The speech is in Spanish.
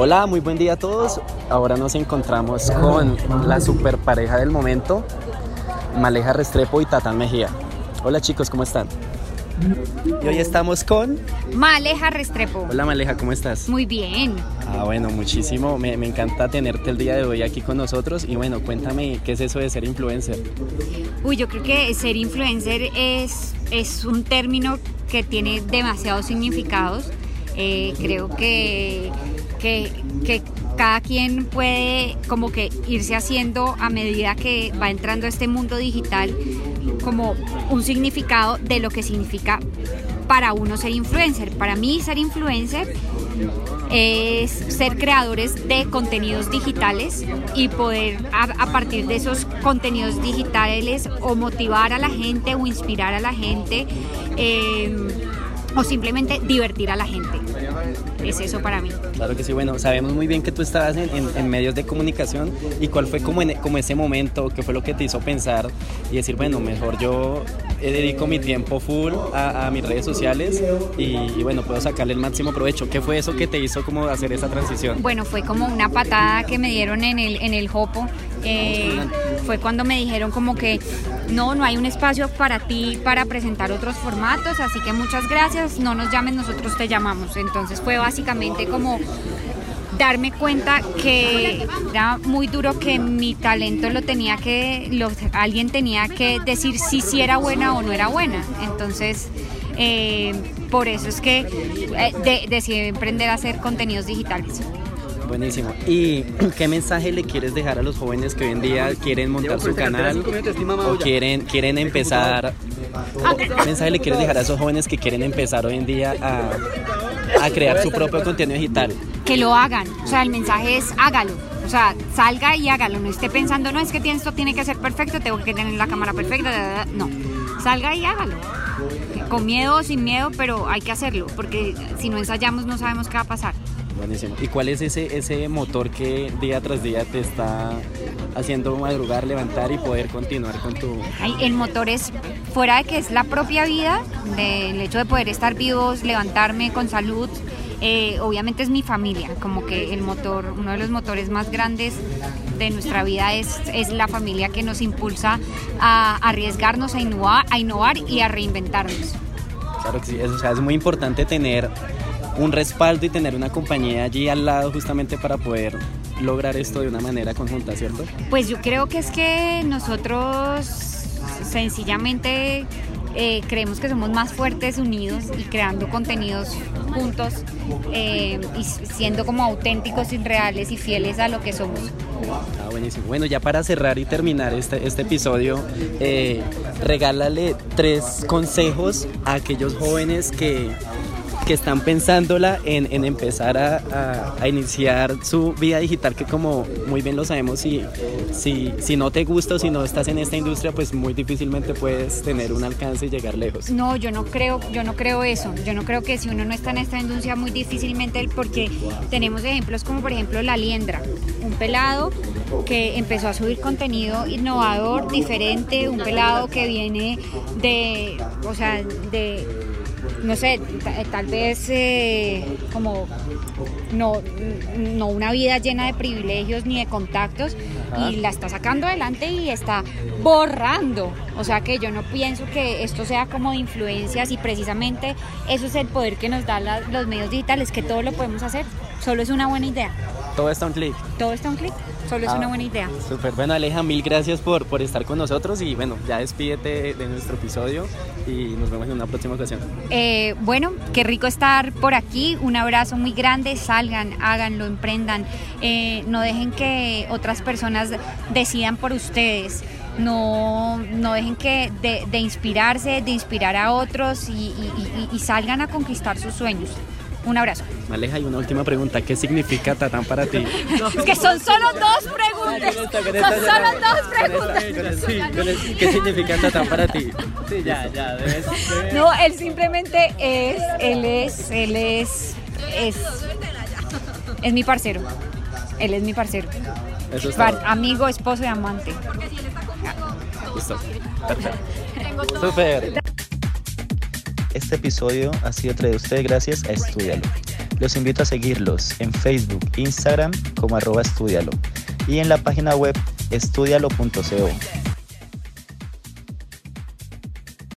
Hola, muy buen día a todos. Ahora nos encontramos con la super pareja del momento, Maleja Restrepo y Tatán Mejía. Hola chicos, ¿cómo están? Y hoy estamos con... Maleja Restrepo. Hola Maleja, ¿cómo estás? Muy bien. Ah, bueno, muchísimo. Me, me encanta tenerte el día de hoy aquí con nosotros. Y bueno, cuéntame, ¿qué es eso de ser influencer? Uy, yo creo que ser influencer es, es un término que tiene demasiados significados. Eh, creo que, que, cada quien puede como que irse haciendo a medida que va entrando a este mundo digital como un significado de lo que significa para uno ser influencer. Para mí ser influencer es ser creadores de contenidos digitales y poder a, partir de esos contenidos digitales o motivar a la gente o inspirar a la gente eh, o simplemente divertir a la gente. Es eso para mí. Claro que sí, bueno, sabemos muy bien que tú estabas en, en, medios de comunicación y cuál fue como, en, como ese momento, qué fue lo que te hizo pensar y decir, bueno, mejor yo dedico mi tiempo full a, mis redes sociales y, y, bueno, puedo sacarle el máximo provecho. ¿Qué fue eso que te hizo como hacer esa transición? Bueno, fue como una patada que me dieron en el, en el jopo. Eh, fue cuando me dijeron como que no, no hay un espacio para ti para presentar otros formatos, así que muchas gracias, no nos llames, nosotros te llamamos. Entonces fue básicamente como darme cuenta que era muy duro que mi talento lo tenía que, lo, alguien tenía que decir si sí era buena o no era buena. Entonces, eh, por eso es que eh, de, decidí emprender a hacer contenidos digitales. Buenísimo. ¿Y qué mensaje le quieres dejar a los jóvenes que hoy en día quieren montar su canal o quieren, quieren empezar? ¿Qué mensaje le quieres dejar a esos jóvenes que quieren empezar hoy en día a, a crear su propio contenido digital? Que lo hagan. O sea, el mensaje es hágalo. O sea, salga y hágalo. No esté pensando, no, es que esto tiene que ser perfecto, tengo que tener la cámara perfecta. No, salga y hágalo. Con miedo o sin miedo, pero hay que hacerlo, porque si no ensayamos no sabemos qué va a pasar. Buenísimo. ¿Y cuál es ese, ese motor que día tras día te está haciendo madrugar, levantar y poder continuar con tu... Ay, el motor es, fuera de que es la propia vida, del hecho de poder estar vivos, levantarme con salud, eh, obviamente es mi familia, como que el motor, uno de los motores más grandes de nuestra vida es, es la familia que nos impulsa a arriesgarnos, a innovar, a innovar y a reinventarnos. Claro que sí, es, o sea, es muy importante tener un respaldo y tener una compañía allí al lado justamente para poder lograr esto de una manera conjunta, ¿cierto? Pues yo creo que es que nosotros sencillamente eh, creemos que somos más fuertes unidos y creando contenidos juntos eh, y siendo como auténticos y reales y fieles a lo que somos. Ah, buenísimo. Bueno, ya para cerrar y terminar este, este episodio, eh, regálale tres consejos a aquellos jóvenes que que están pensándola en, en empezar a, a, iniciar su vida digital, que como muy bien lo sabemos, si, si, si no te gusta o si no estás en esta industria, pues muy difícilmente puedes tener un alcance y llegar lejos. No, yo no creo, yo no creo eso. Yo no creo que si uno no está en esta industria, muy difícilmente, porque tenemos ejemplos como por ejemplo La Liendra, un pelado que empezó a subir contenido innovador, diferente, un pelado que viene de, o sea, de no sé, tal vez eh, como no, no una vida llena de privilegios ni de contactos Ajá. y la está sacando adelante y está borrando. O sea que yo no pienso que esto sea como de influencias y precisamente eso es el poder que nos dan los medios digitales, que todo lo podemos hacer, solo es una buena idea. Todo está un clic. Todo está un clic. Solo es ah, una buena idea. Súper. Bueno, Aleja, mil gracias por, por estar con nosotros y bueno, ya despídete de nuestro episodio y nos vemos en una próxima ocasión. Eh, bueno, qué rico estar por aquí. Un abrazo muy grande. Salgan, háganlo, emprendan. Eh, no dejen que otras personas decidan por ustedes. No, no dejen que de, de inspirarse, de inspirar a otros y, y, y, y salgan a conquistar sus sueños. Un abrazo. Maleja, y una última pregunta. ¿Qué significa Tatán para ti? Es que son solo dos preguntas. Son solo dos preguntas. ¿Qué significa Tatán para ti? Sí, ya, ya. Debes, debes. No, él simplemente es, él es, él es, es, es mi parcero. Él es mi parcero. Eso Par, amigo, esposo y amante. Listo. Perfecto. Súper. Este episodio ha sido traído a ustedes gracias a Estudialo. Los invito a seguirlos en Facebook, Instagram como arroba estudialo y en la página web estudialo.co.